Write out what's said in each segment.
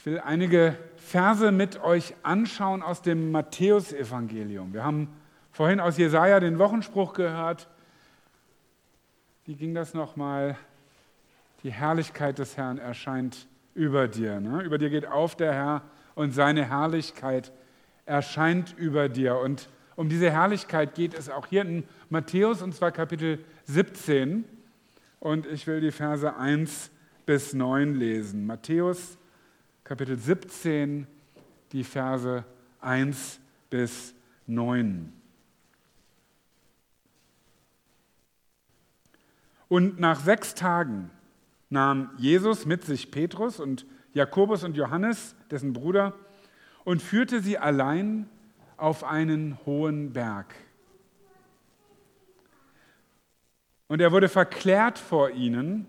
Ich will einige Verse mit euch anschauen aus dem Matthäusevangelium. Wir haben vorhin aus Jesaja den Wochenspruch gehört. Wie ging das nochmal? Die Herrlichkeit des Herrn erscheint über dir. Ne? Über dir geht auf der Herr und seine Herrlichkeit erscheint über dir. Und um diese Herrlichkeit geht es auch hier in Matthäus, und zwar Kapitel 17. Und ich will die Verse 1 bis 9 lesen. Matthäus Kapitel 17, die Verse 1 bis 9. Und nach sechs Tagen nahm Jesus mit sich Petrus und Jakobus und Johannes, dessen Bruder, und führte sie allein auf einen hohen Berg. Und er wurde verklärt vor ihnen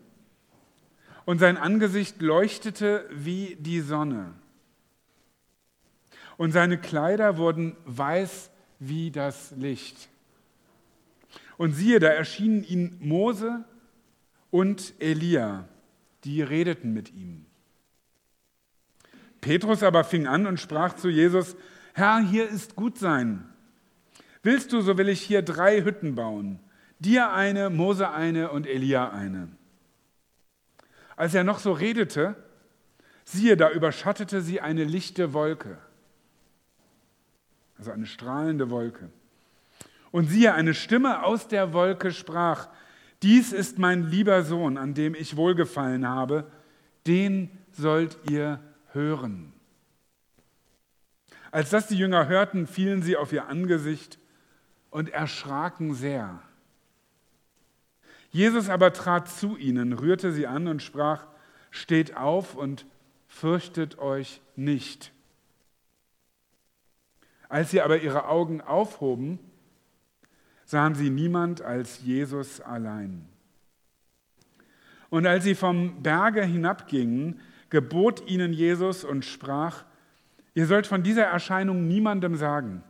und sein Angesicht leuchtete wie die Sonne. Und seine Kleider wurden weiß wie das Licht. Und siehe, da erschienen ihm Mose und Elia, die redeten mit ihm. Petrus aber fing an und sprach zu Jesus, Herr, hier ist gut sein. Willst du, so will ich hier drei Hütten bauen, dir eine, Mose eine und Elia eine. Als er noch so redete, siehe, da überschattete sie eine lichte Wolke, also eine strahlende Wolke. Und siehe, eine Stimme aus der Wolke sprach, dies ist mein lieber Sohn, an dem ich wohlgefallen habe, den sollt ihr hören. Als das die Jünger hörten, fielen sie auf ihr Angesicht und erschraken sehr. Jesus aber trat zu ihnen, rührte sie an und sprach, steht auf und fürchtet euch nicht. Als sie aber ihre Augen aufhoben, sahen sie niemand als Jesus allein. Und als sie vom Berge hinabgingen, gebot ihnen Jesus und sprach, ihr sollt von dieser Erscheinung niemandem sagen,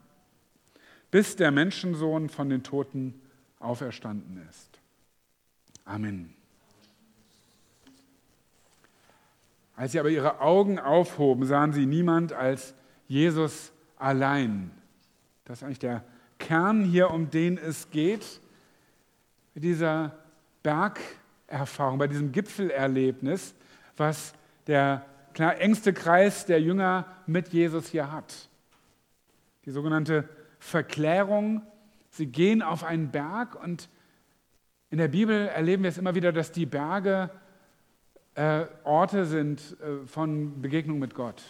bis der Menschensohn von den Toten auferstanden ist. Amen. Als sie aber ihre Augen aufhoben, sahen sie niemand als Jesus allein. Das ist eigentlich der Kern hier, um den es geht. Mit dieser Bergerfahrung, bei diesem Gipfelerlebnis, was der engste Kreis der Jünger mit Jesus hier hat. Die sogenannte Verklärung. Sie gehen auf einen Berg und in der Bibel erleben wir es immer wieder, dass die Berge äh, Orte sind äh, von Begegnung mit Gott.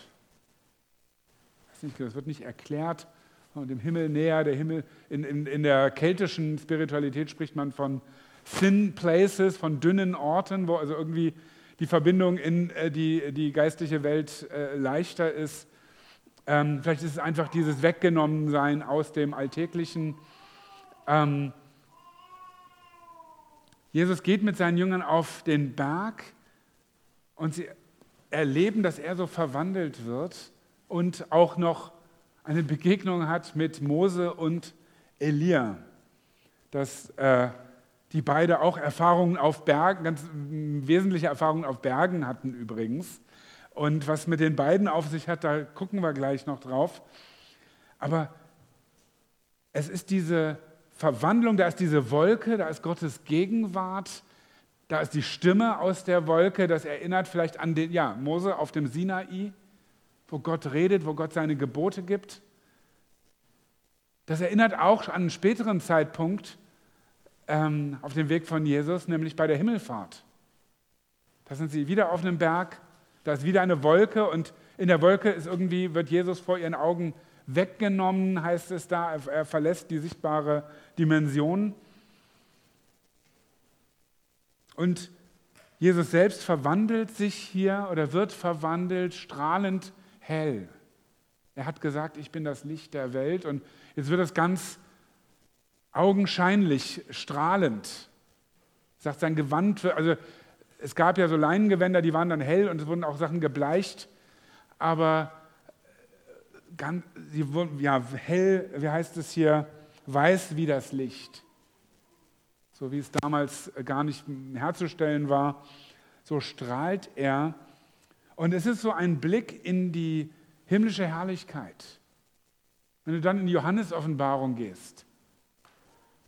Das wird nicht erklärt und dem Himmel näher. Der Himmel in, in, in der keltischen Spiritualität spricht man von thin places, von dünnen Orten, wo also irgendwie die Verbindung in äh, die, die geistliche Welt äh, leichter ist. Ähm, vielleicht ist es einfach dieses Weggenommensein aus dem Alltäglichen. Ähm, Jesus geht mit seinen Jüngern auf den Berg und sie erleben, dass er so verwandelt wird und auch noch eine Begegnung hat mit Mose und Elia. Dass äh, die beide auch Erfahrungen auf Bergen, ganz wesentliche Erfahrungen auf Bergen hatten übrigens. Und was mit den beiden auf sich hat, da gucken wir gleich noch drauf. Aber es ist diese Verwandlung, da ist diese Wolke, da ist Gottes Gegenwart, da ist die Stimme aus der Wolke, das erinnert vielleicht an den, ja, Mose auf dem Sinai, wo Gott redet, wo Gott seine Gebote gibt. Das erinnert auch an einen späteren Zeitpunkt ähm, auf dem Weg von Jesus, nämlich bei der Himmelfahrt. Da sind sie wieder auf einem Berg, da ist wieder eine Wolke und in der Wolke ist irgendwie, wird Jesus vor ihren Augen weggenommen, heißt es da. Er verlässt die sichtbare Dimension. Und Jesus selbst verwandelt sich hier oder wird verwandelt, strahlend hell. Er hat gesagt, ich bin das Licht der Welt und jetzt wird es ganz augenscheinlich strahlend. Sagt sein Gewand, also es gab ja so Leinengewänder, die waren dann hell und es wurden auch Sachen gebleicht, aber ganz, sie wurden, ja, hell, wie heißt es hier, weiß wie das Licht. So wie es damals gar nicht herzustellen war, so strahlt er. Und es ist so ein Blick in die himmlische Herrlichkeit. Wenn du dann in die Johannes-Offenbarung gehst,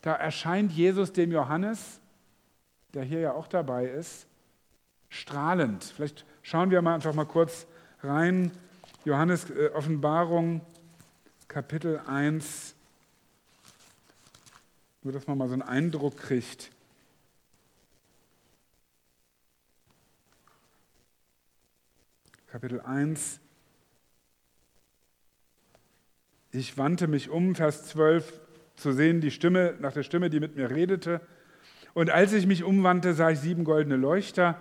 da erscheint Jesus dem Johannes, der hier ja auch dabei ist, strahlend. Vielleicht schauen wir mal einfach mal kurz rein. Johannes äh, Offenbarung, Kapitel 1, nur dass man mal so einen Eindruck kriegt. Kapitel 1. Ich wandte mich um, Vers 12, zu sehen, die Stimme, nach der Stimme, die mit mir redete. Und als ich mich umwandte, sah ich sieben goldene Leuchter.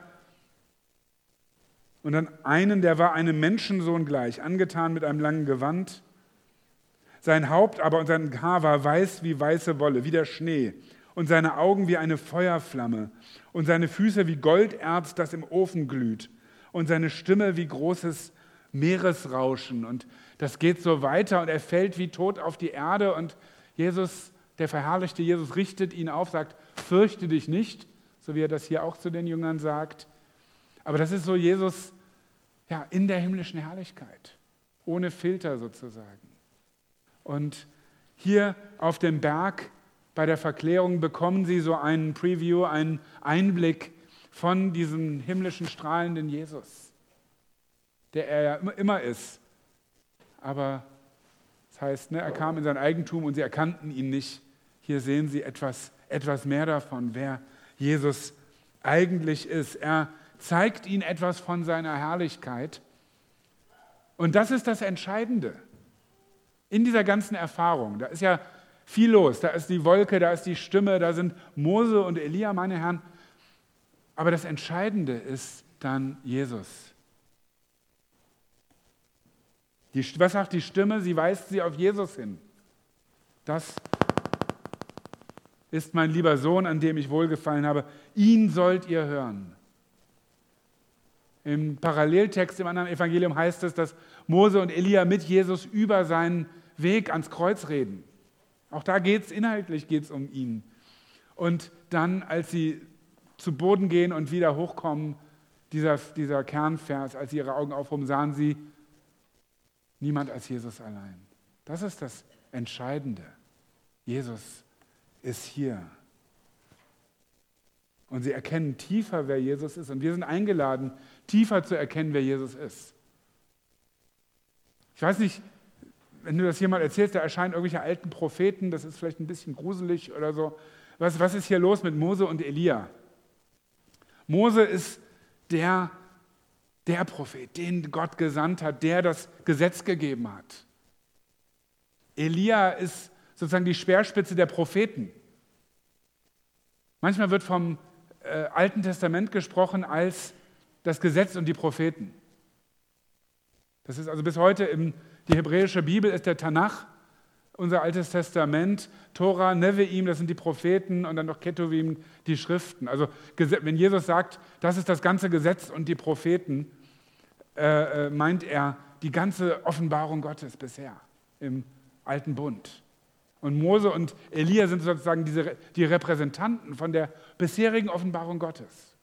Und dann einen, der war einem Menschensohn gleich, angetan mit einem langen Gewand. Sein Haupt aber und sein Haar war weiß wie weiße Wolle, wie der Schnee. Und seine Augen wie eine Feuerflamme. Und seine Füße wie Golderz, das im Ofen glüht und seine Stimme wie großes Meeresrauschen. Und das geht so weiter und er fällt wie tot auf die Erde und Jesus, der verherrlichte Jesus, richtet ihn auf, sagt, fürchte dich nicht, so wie er das hier auch zu den Jüngern sagt. Aber das ist so Jesus ja, in der himmlischen Herrlichkeit, ohne Filter sozusagen. Und hier auf dem Berg bei der Verklärung bekommen sie so einen Preview, einen Einblick von diesem himmlischen strahlenden Jesus, der er ja immer ist. Aber das heißt, ne, er kam in sein Eigentum und sie erkannten ihn nicht. Hier sehen Sie etwas, etwas mehr davon, wer Jesus eigentlich ist. Er zeigt ihnen etwas von seiner Herrlichkeit. Und das ist das Entscheidende in dieser ganzen Erfahrung. Da ist ja viel los. Da ist die Wolke, da ist die Stimme, da sind Mose und Elia, meine Herren. Aber das Entscheidende ist dann Jesus. Die, was sagt die Stimme? Sie weist sie auf Jesus hin. Das ist mein lieber Sohn, an dem ich wohlgefallen habe. Ihn sollt ihr hören. Im Paralleltext im anderen Evangelium heißt es, dass Mose und Elia mit Jesus über seinen Weg ans Kreuz reden. Auch da geht es inhaltlich geht's um ihn. Und dann, als sie zu Boden gehen und wieder hochkommen, dieser, dieser Kernvers, als sie ihre Augen aufhoben, sahen sie niemand als Jesus allein. Das ist das Entscheidende. Jesus ist hier. Und sie erkennen tiefer, wer Jesus ist. Und wir sind eingeladen, tiefer zu erkennen, wer Jesus ist. Ich weiß nicht, wenn du das jemand erzählst, da erscheinen irgendwelche alten Propheten, das ist vielleicht ein bisschen gruselig oder so. Was, was ist hier los mit Mose und Elia? Mose ist der, der Prophet, den Gott gesandt hat, der das Gesetz gegeben hat. Elia ist sozusagen die Speerspitze der Propheten. Manchmal wird vom äh, Alten Testament gesprochen als das Gesetz und die Propheten. Das ist also bis heute im, die hebräische Bibel ist der Tanach unser Altes Testament, Tora, Neveim, das sind die Propheten und dann noch Ketuvim, die Schriften. Also wenn Jesus sagt, das ist das ganze Gesetz und die Propheten, äh, äh, meint er die ganze Offenbarung Gottes bisher im Alten Bund. Und Mose und Elia sind sozusagen diese, die Repräsentanten von der bisherigen Offenbarung Gottes.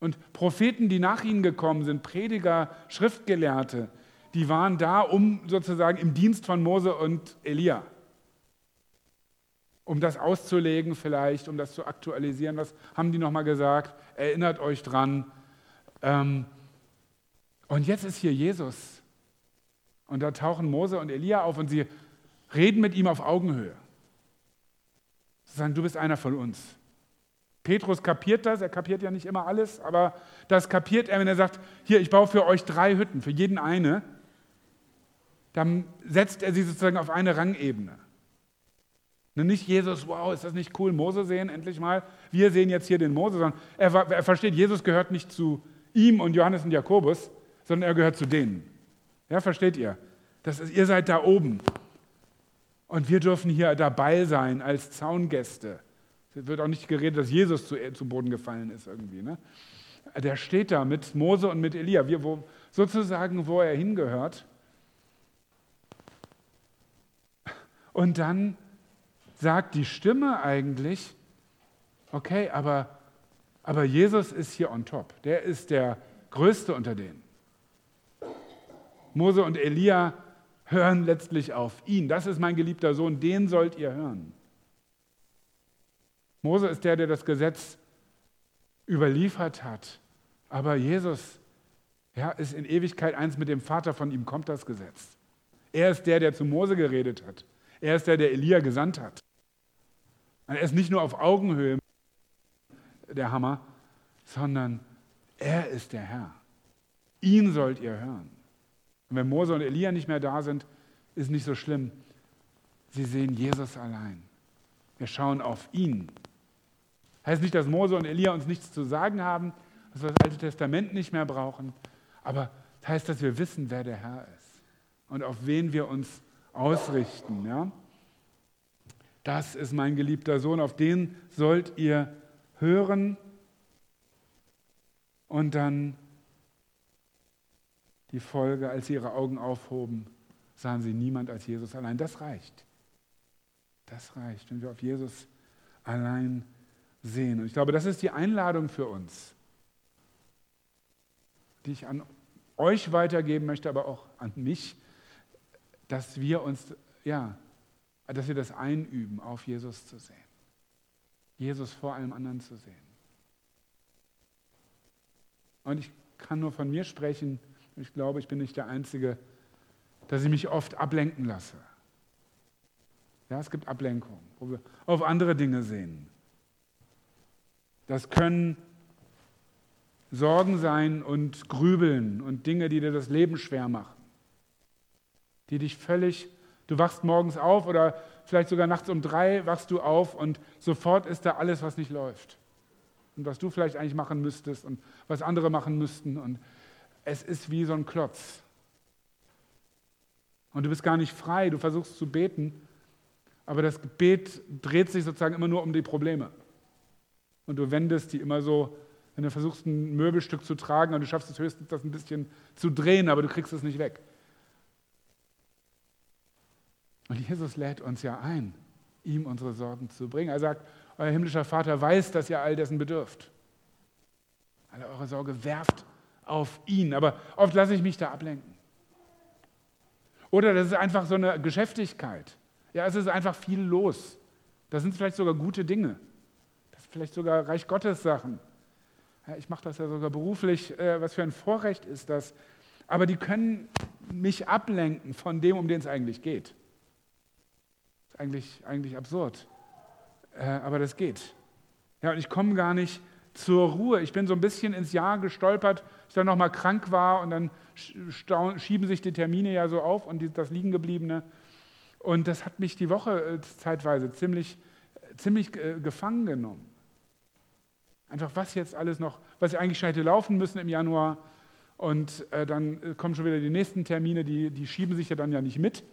Und Propheten, die nach ihnen gekommen sind, Prediger, Schriftgelehrte, die waren da, um sozusagen im Dienst von Mose und Elia, um das auszulegen vielleicht, um das zu aktualisieren. Was haben die nochmal gesagt? Erinnert euch dran. Ähm, und jetzt ist hier Jesus. Und da tauchen Mose und Elia auf und sie reden mit ihm auf Augenhöhe. Sagen, du bist einer von uns. Petrus kapiert das, er kapiert ja nicht immer alles, aber das kapiert er, wenn er sagt, hier, ich baue für euch drei Hütten, für jeden eine dann setzt er sie sozusagen auf eine Rangebene. Nicht Jesus, wow, ist das nicht cool, Mose sehen endlich mal. Wir sehen jetzt hier den Mose, sondern er, er versteht, Jesus gehört nicht zu ihm und Johannes und Jakobus, sondern er gehört zu denen. Ja, versteht ihr? Das ist, ihr seid da oben. Und wir dürfen hier dabei sein als Zaungäste. Es wird auch nicht geredet, dass Jesus zu, zu Boden gefallen ist irgendwie. Ne? Der steht da mit Mose und mit Elia, wir, wo, sozusagen, wo er hingehört. Und dann sagt die Stimme eigentlich, okay, aber, aber Jesus ist hier on top. Der ist der größte unter denen. Mose und Elia hören letztlich auf ihn. Das ist mein geliebter Sohn, den sollt ihr hören. Mose ist der, der das Gesetz überliefert hat. Aber Jesus ja, ist in Ewigkeit eins mit dem Vater, von ihm kommt das Gesetz. Er ist der, der zu Mose geredet hat. Er ist der, der Elia gesandt hat. Er ist nicht nur auf Augenhöhe der Hammer, sondern er ist der Herr. Ihn sollt ihr hören. Und wenn Mose und Elia nicht mehr da sind, ist nicht so schlimm. Sie sehen Jesus allein. Wir schauen auf ihn. Heißt nicht, dass Mose und Elia uns nichts zu sagen haben, dass wir das Alte Testament nicht mehr brauchen, aber das heißt, dass wir wissen, wer der Herr ist und auf wen wir uns ausrichten. Ja? Das ist mein geliebter Sohn, auf den sollt ihr hören und dann die Folge, als sie ihre Augen aufhoben, sahen sie niemand als Jesus allein. Das reicht. Das reicht, wenn wir auf Jesus allein sehen. Und ich glaube, das ist die Einladung für uns, die ich an euch weitergeben möchte, aber auch an mich, dass wir uns, ja, dass wir das einüben, auf Jesus zu sehen. Jesus vor allem anderen zu sehen. Und ich kann nur von mir sprechen, ich glaube, ich bin nicht der Einzige, dass ich mich oft ablenken lasse. Ja, es gibt Ablenkungen, wo wir auf andere Dinge sehen. Das können Sorgen sein und Grübeln und Dinge, die dir das Leben schwer machen, die dich völlig, du wachst morgens auf oder vielleicht sogar nachts um drei wachst du auf und sofort ist da alles, was nicht läuft. Und was du vielleicht eigentlich machen müsstest und was andere machen müssten. Und es ist wie so ein Klotz. Und du bist gar nicht frei, du versuchst zu beten, aber das Gebet dreht sich sozusagen immer nur um die Probleme. Und du wendest die immer so, wenn du versuchst, ein Möbelstück zu tragen und du schaffst es höchstens, das ein bisschen zu drehen, aber du kriegst es nicht weg. Und Jesus lädt uns ja ein, ihm unsere Sorgen zu bringen. Er sagt, euer himmlischer Vater weiß, dass ihr all dessen bedürft. Alle eure Sorge werft auf ihn. Aber oft lasse ich mich da ablenken. Oder das ist einfach so eine Geschäftigkeit. Ja, es ist einfach viel los. Da sind vielleicht sogar gute Dinge. Das ist vielleicht sogar Reich Gottes Sachen. Ja, ich mache das ja sogar beruflich. Äh, was für ein Vorrecht ist das? Aber die können mich ablenken von dem, um den es eigentlich geht. Ist eigentlich, eigentlich absurd. Äh, aber das geht. Ja, und ich komme gar nicht zur Ruhe. Ich bin so ein bisschen ins Jahr gestolpert, ich dann nochmal krank war und dann schieben sich die Termine ja so auf und das Liegengebliebene. Und das hat mich die Woche äh, zeitweise ziemlich, ziemlich äh, gefangen genommen. Einfach was jetzt alles noch, was eigentlich schon hätte laufen müssen im Januar. Und äh, dann kommen schon wieder die nächsten Termine, die, die schieben sich ja dann ja nicht mit.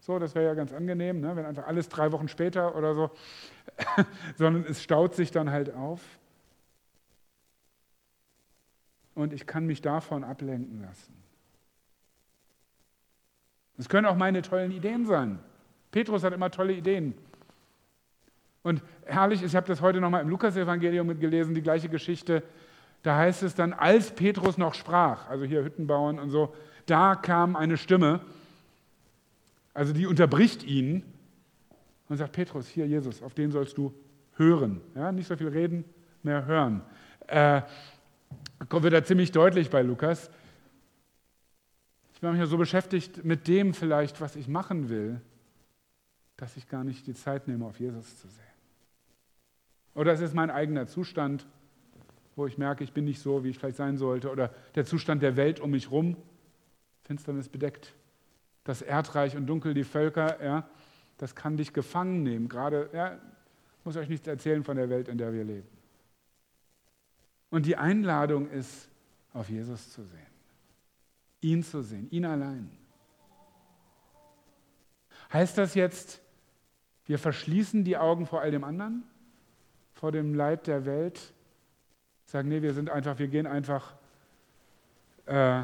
So, das wäre ja ganz angenehm, ne? wenn einfach alles drei Wochen später oder so, sondern es staut sich dann halt auf und ich kann mich davon ablenken lassen. Es können auch meine tollen Ideen sein. Petrus hat immer tolle Ideen. Und herrlich, ich habe das heute nochmal im Lukas-Evangelium mitgelesen, die gleiche Geschichte. Da heißt es dann, als Petrus noch sprach, also hier Hütten bauen und so, da kam eine Stimme, also die unterbricht ihn und sagt: Petrus, hier Jesus, auf den sollst du hören. Ja, nicht so viel reden, mehr hören. Äh, wird da ziemlich deutlich bei Lukas. Ich bin manchmal so beschäftigt mit dem vielleicht, was ich machen will, dass ich gar nicht die Zeit nehme, auf Jesus zu sehen. Oder es ist mein eigener Zustand, wo ich merke, ich bin nicht so, wie ich vielleicht sein sollte. Oder der Zustand der Welt um mich herum. Finsternis bedeckt das Erdreich und dunkel die Völker. Ja, das kann dich gefangen nehmen. Gerade, ja, muss euch nichts erzählen von der Welt, in der wir leben. Und die Einladung ist, auf Jesus zu sehen. Ihn zu sehen, ihn allein. Heißt das jetzt, wir verschließen die Augen vor all dem anderen, vor dem Leid der Welt? Sagen, nee, wir sind einfach, wir gehen einfach, äh,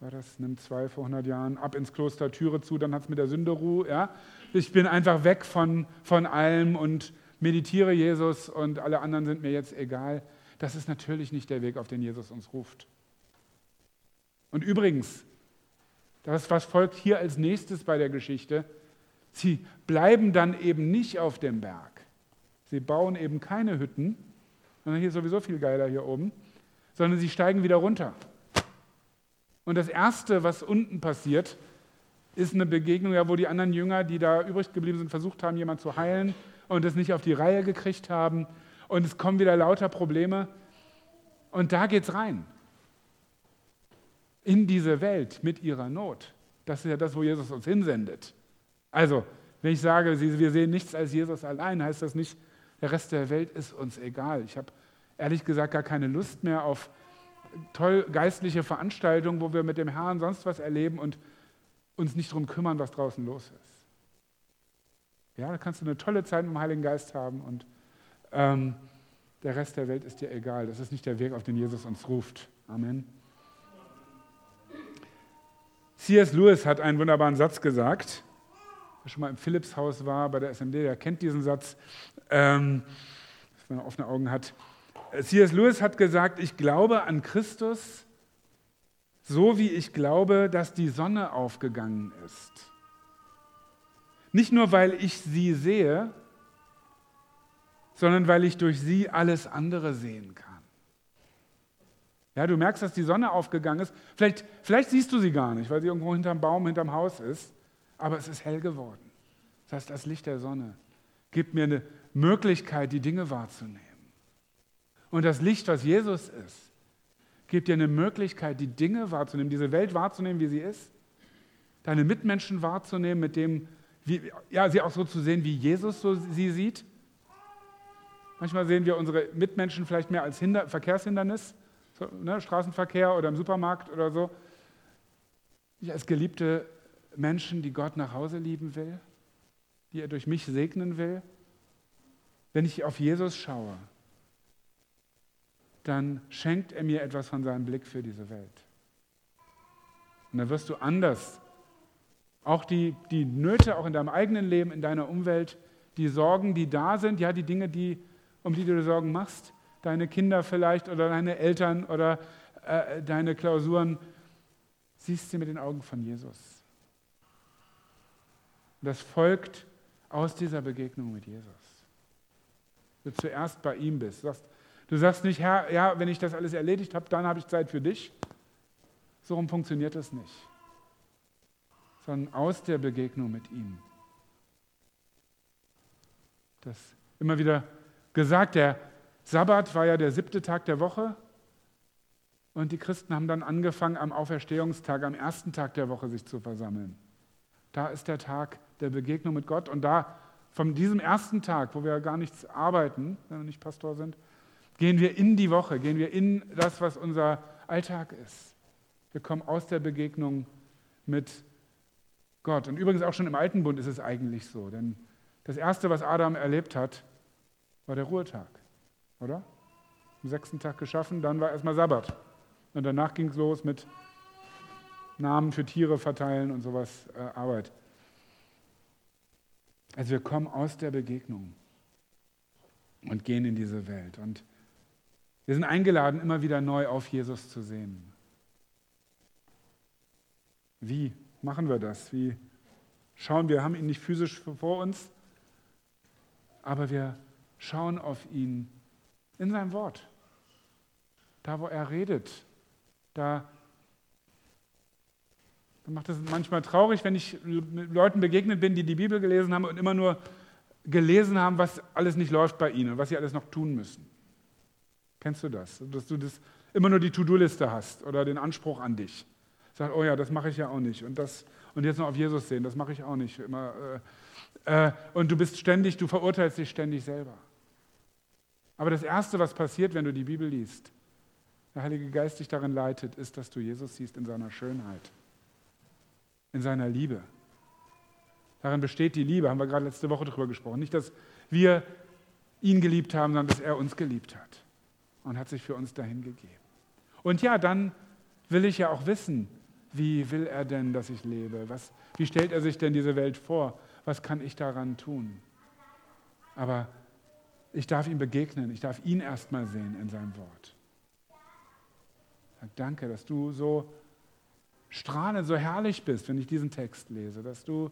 war das, nimmt zwei vor 100 Jahren, ab ins Kloster Türe zu, dann hat es mit der Sünde Ruhe, ja. Ich bin einfach weg von, von allem und meditiere Jesus und alle anderen sind mir jetzt egal. Das ist natürlich nicht der Weg, auf den Jesus uns ruft. Und übrigens, das, was folgt hier als nächstes bei der Geschichte, sie bleiben dann eben nicht auf dem Berg. Sie bauen eben keine Hütten, sondern hier ist sowieso viel geiler hier oben, sondern sie steigen wieder runter. Und das Erste, was unten passiert, ist eine Begegnung, ja, wo die anderen Jünger, die da übrig geblieben sind, versucht haben, jemanden zu heilen und es nicht auf die Reihe gekriegt haben. Und es kommen wieder lauter Probleme. Und da geht es rein. In diese Welt mit ihrer Not. Das ist ja das, wo Jesus uns hinsendet. Also, wenn ich sage, wir sehen nichts als Jesus allein, heißt das nicht, der Rest der Welt ist uns egal. Ich habe ehrlich gesagt gar keine Lust mehr auf toll geistliche Veranstaltungen, wo wir mit dem Herrn sonst was erleben und uns nicht darum kümmern, was draußen los ist. Ja, da kannst du eine tolle Zeit mit dem Heiligen Geist haben und ähm, der Rest der Welt ist dir egal. Das ist nicht der Weg, auf den Jesus uns ruft. Amen. C.S. Lewis hat einen wunderbaren Satz gesagt. Wer schon mal im Philips-Haus war, bei der SMD, der kennt diesen Satz, ähm, wenn man offene Augen hat. C.S. Lewis hat gesagt, ich glaube an Christus, so wie ich glaube, dass die Sonne aufgegangen ist. Nicht nur, weil ich sie sehe, sondern weil ich durch sie alles andere sehen kann. Ja, du merkst, dass die Sonne aufgegangen ist. Vielleicht, vielleicht siehst du sie gar nicht, weil sie irgendwo hinterm Baum, hinterm Haus ist, aber es ist hell geworden. Das heißt, das Licht der Sonne gibt mir eine Möglichkeit, die Dinge wahrzunehmen. Und das Licht, was Jesus ist, gibt dir eine Möglichkeit, die Dinge wahrzunehmen, diese Welt wahrzunehmen, wie sie ist, deine Mitmenschen wahrzunehmen, mit dem, wie, ja, sie auch so zu sehen, wie Jesus so sie sieht. Manchmal sehen wir unsere Mitmenschen vielleicht mehr als Hinder Verkehrshindernis, so, ne, Straßenverkehr oder im Supermarkt oder so. Ich als geliebte Menschen, die Gott nach Hause lieben will, die er durch mich segnen will. Wenn ich auf Jesus schaue, dann schenkt er mir etwas von seinem Blick für diese Welt. Und dann wirst du anders. Auch die, die Nöte, auch in deinem eigenen Leben, in deiner Umwelt, die Sorgen, die da sind, ja, die Dinge, die, um die du dir Sorgen machst, deine Kinder vielleicht oder deine Eltern oder äh, deine Klausuren, siehst du mit den Augen von Jesus. das folgt aus dieser Begegnung mit Jesus. Du zuerst bei ihm bist, sagst, Du sagst nicht, Herr, ja, wenn ich das alles erledigt habe, dann habe ich Zeit für dich. So rum funktioniert das nicht. Sondern aus der Begegnung mit ihm. Das immer wieder gesagt, der Sabbat war ja der siebte Tag der Woche. Und die Christen haben dann angefangen, am Auferstehungstag, am ersten Tag der Woche sich zu versammeln. Da ist der Tag der Begegnung mit Gott. Und da, von diesem ersten Tag, wo wir gar nichts arbeiten, wenn wir nicht Pastor sind, Gehen wir in die Woche, gehen wir in das, was unser Alltag ist. Wir kommen aus der Begegnung mit Gott. Und übrigens auch schon im Alten Bund ist es eigentlich so, denn das Erste, was Adam erlebt hat, war der Ruhetag, oder? Am sechsten Tag geschaffen, dann war erstmal Sabbat. Und danach ging es los mit Namen für Tiere verteilen und sowas, äh, Arbeit. Also wir kommen aus der Begegnung und gehen in diese Welt. Und wir sind eingeladen, immer wieder neu auf Jesus zu sehen. Wie machen wir das? Wie schauen wir? haben ihn nicht physisch vor uns, aber wir schauen auf ihn in seinem Wort. Da, wo er redet, da macht es manchmal traurig, wenn ich Leuten begegnet bin, die die Bibel gelesen haben und immer nur gelesen haben, was alles nicht läuft bei ihnen, was sie alles noch tun müssen. Kennst du das? Dass du das immer nur die To-Do-Liste hast oder den Anspruch an dich. Sag, oh ja, das mache ich ja auch nicht. Und, das, und jetzt noch auf Jesus sehen, das mache ich auch nicht. Immer, äh, äh, und du bist ständig, du verurteilst dich ständig selber. Aber das Erste, was passiert, wenn du die Bibel liest, der Heilige Geist dich darin leitet, ist, dass du Jesus siehst in seiner Schönheit, in seiner Liebe. Darin besteht die Liebe, haben wir gerade letzte Woche darüber gesprochen. Nicht, dass wir ihn geliebt haben, sondern dass er uns geliebt hat und hat sich für uns dahin gegeben. Und ja, dann will ich ja auch wissen, wie will er denn, dass ich lebe? Was, wie stellt er sich denn diese Welt vor? Was kann ich daran tun? Aber ich darf ihm begegnen, ich darf ihn erstmal sehen in seinem Wort. Sag danke, dass du so strahlend, so herrlich bist, wenn ich diesen Text lese, dass du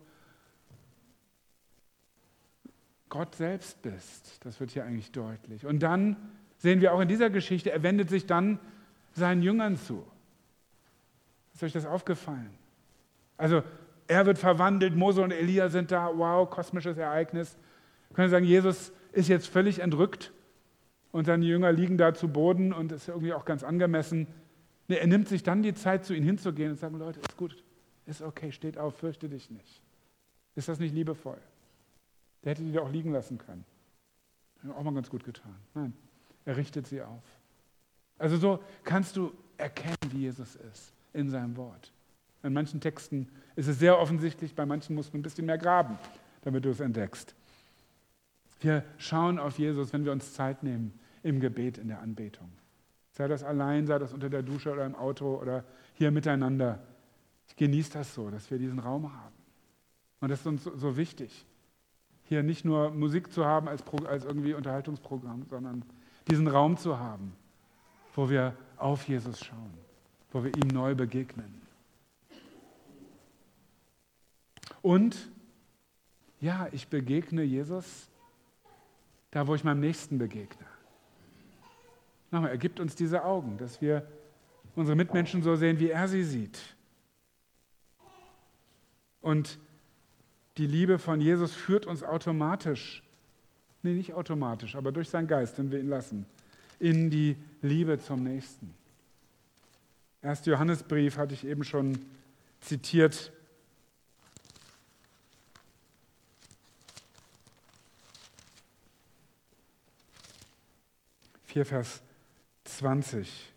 Gott selbst bist. Das wird hier eigentlich deutlich. Und dann sehen wir auch in dieser Geschichte, er wendet sich dann seinen Jüngern zu. Ist euch das aufgefallen? Also er wird verwandelt, Mose und Elia sind da, wow, kosmisches Ereignis. Wir können sagen, Jesus ist jetzt völlig entrückt und seine Jünger liegen da zu Boden und ist irgendwie auch ganz angemessen. Nee, er nimmt sich dann die Zeit, zu ihnen hinzugehen und sagen, Leute, ist gut, ist okay, steht auf, fürchte dich nicht. Ist das nicht liebevoll? Der hätte die da auch liegen lassen können. Hat auch mal ganz gut getan. Nein, er richtet sie auf. Also so kannst du erkennen, wie Jesus ist in seinem Wort. In manchen Texten ist es sehr offensichtlich, bei manchen musst du ein bisschen mehr graben, damit du es entdeckst. Wir schauen auf Jesus, wenn wir uns Zeit nehmen im Gebet, in der Anbetung. Sei das allein, sei das unter der Dusche oder im Auto oder hier miteinander. Ich genieße das so, dass wir diesen Raum haben. Und das ist uns so wichtig, hier nicht nur Musik zu haben als, als irgendwie Unterhaltungsprogramm, sondern diesen Raum zu haben, wo wir auf Jesus schauen, wo wir ihm neu begegnen. Und ja, ich begegne Jesus da, wo ich meinem Nächsten begegne. Nochmal, er gibt uns diese Augen, dass wir unsere Mitmenschen so sehen, wie er sie sieht. Und die Liebe von Jesus führt uns automatisch, nee, nicht automatisch, aber durch seinen Geist, wenn wir ihn lassen, in die Liebe zum Nächsten. Erst Johannesbrief hatte ich eben schon zitiert. Vier Vers 20.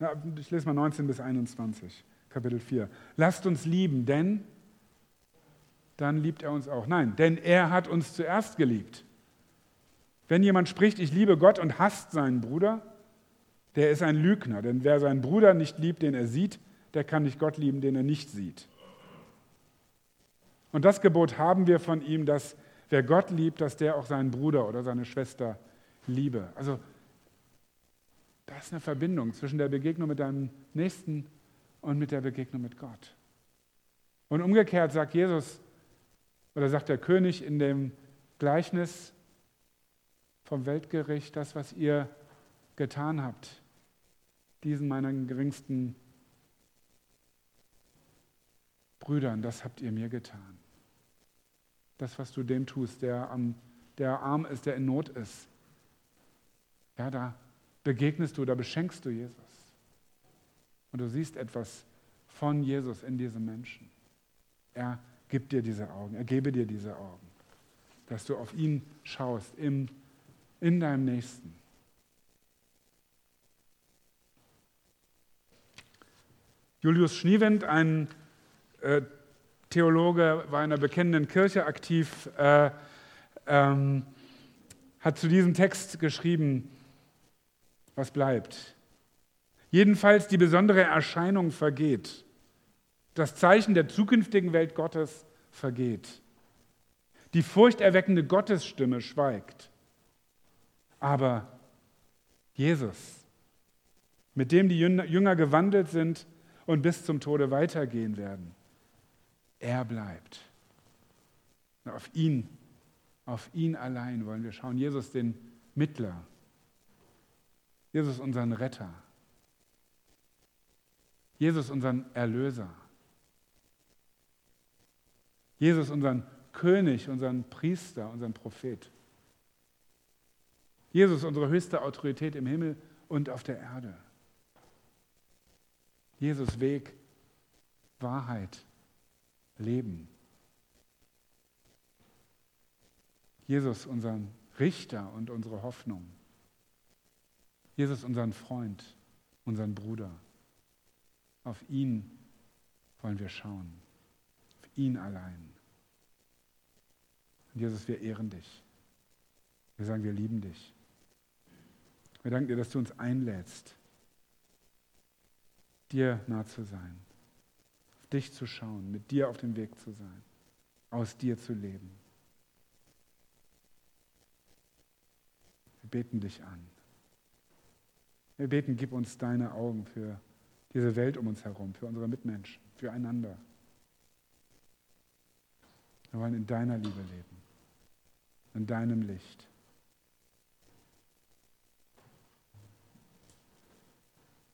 Ja, ich lese mal 19 bis 21, Kapitel 4. Lasst uns lieben, denn dann liebt er uns auch. Nein, denn er hat uns zuerst geliebt. Wenn jemand spricht, ich liebe Gott und hasst seinen Bruder, der ist ein Lügner. Denn wer seinen Bruder nicht liebt, den er sieht, der kann nicht Gott lieben, den er nicht sieht. Und das Gebot haben wir von ihm, dass wer Gott liebt, dass der auch seinen Bruder oder seine Schwester liebe. Also da ist eine Verbindung zwischen der Begegnung mit deinem Nächsten und mit der Begegnung mit Gott. Und umgekehrt sagt Jesus, oder sagt der König in dem Gleichnis vom Weltgericht, das, was ihr getan habt, diesen meinen geringsten Brüdern, das habt ihr mir getan. Das, was du dem tust, der, am, der arm ist, der in Not ist. Ja, da begegnest du, da beschenkst du Jesus. Und du siehst etwas von Jesus in diesem Menschen. Er gibt dir diese Augen, er gebe dir diese Augen, dass du auf ihn schaust im, in deinem Nächsten. Julius Schniewind, ein äh, Theologe, war in einer bekennenden Kirche aktiv, äh, ähm, hat zu diesem Text geschrieben, was bleibt. Jedenfalls die besondere Erscheinung vergeht. Das Zeichen der zukünftigen Welt Gottes vergeht. Die furchterweckende Gottesstimme schweigt. Aber Jesus, mit dem die Jünger gewandelt sind und bis zum Tode weitergehen werden, er bleibt. Auf ihn, auf ihn allein wollen wir schauen. Jesus, den Mittler, Jesus unseren Retter. Jesus unseren Erlöser. Jesus unseren König, unseren Priester, unseren Prophet. Jesus unsere höchste Autorität im Himmel und auf der Erde. Jesus Weg, Wahrheit, Leben. Jesus unseren Richter und unsere Hoffnung. Jesus, unseren Freund, unseren Bruder. Auf ihn wollen wir schauen. Auf ihn allein. Und Jesus, wir ehren dich. Wir sagen, wir lieben dich. Wir danken dir, dass du uns einlädst, dir nah zu sein, auf dich zu schauen, mit dir auf dem Weg zu sein, aus dir zu leben. beten dich an. Wir beten, gib uns deine Augen für diese Welt um uns herum, für unsere Mitmenschen, füreinander. Wir wollen in deiner Liebe leben, in deinem Licht.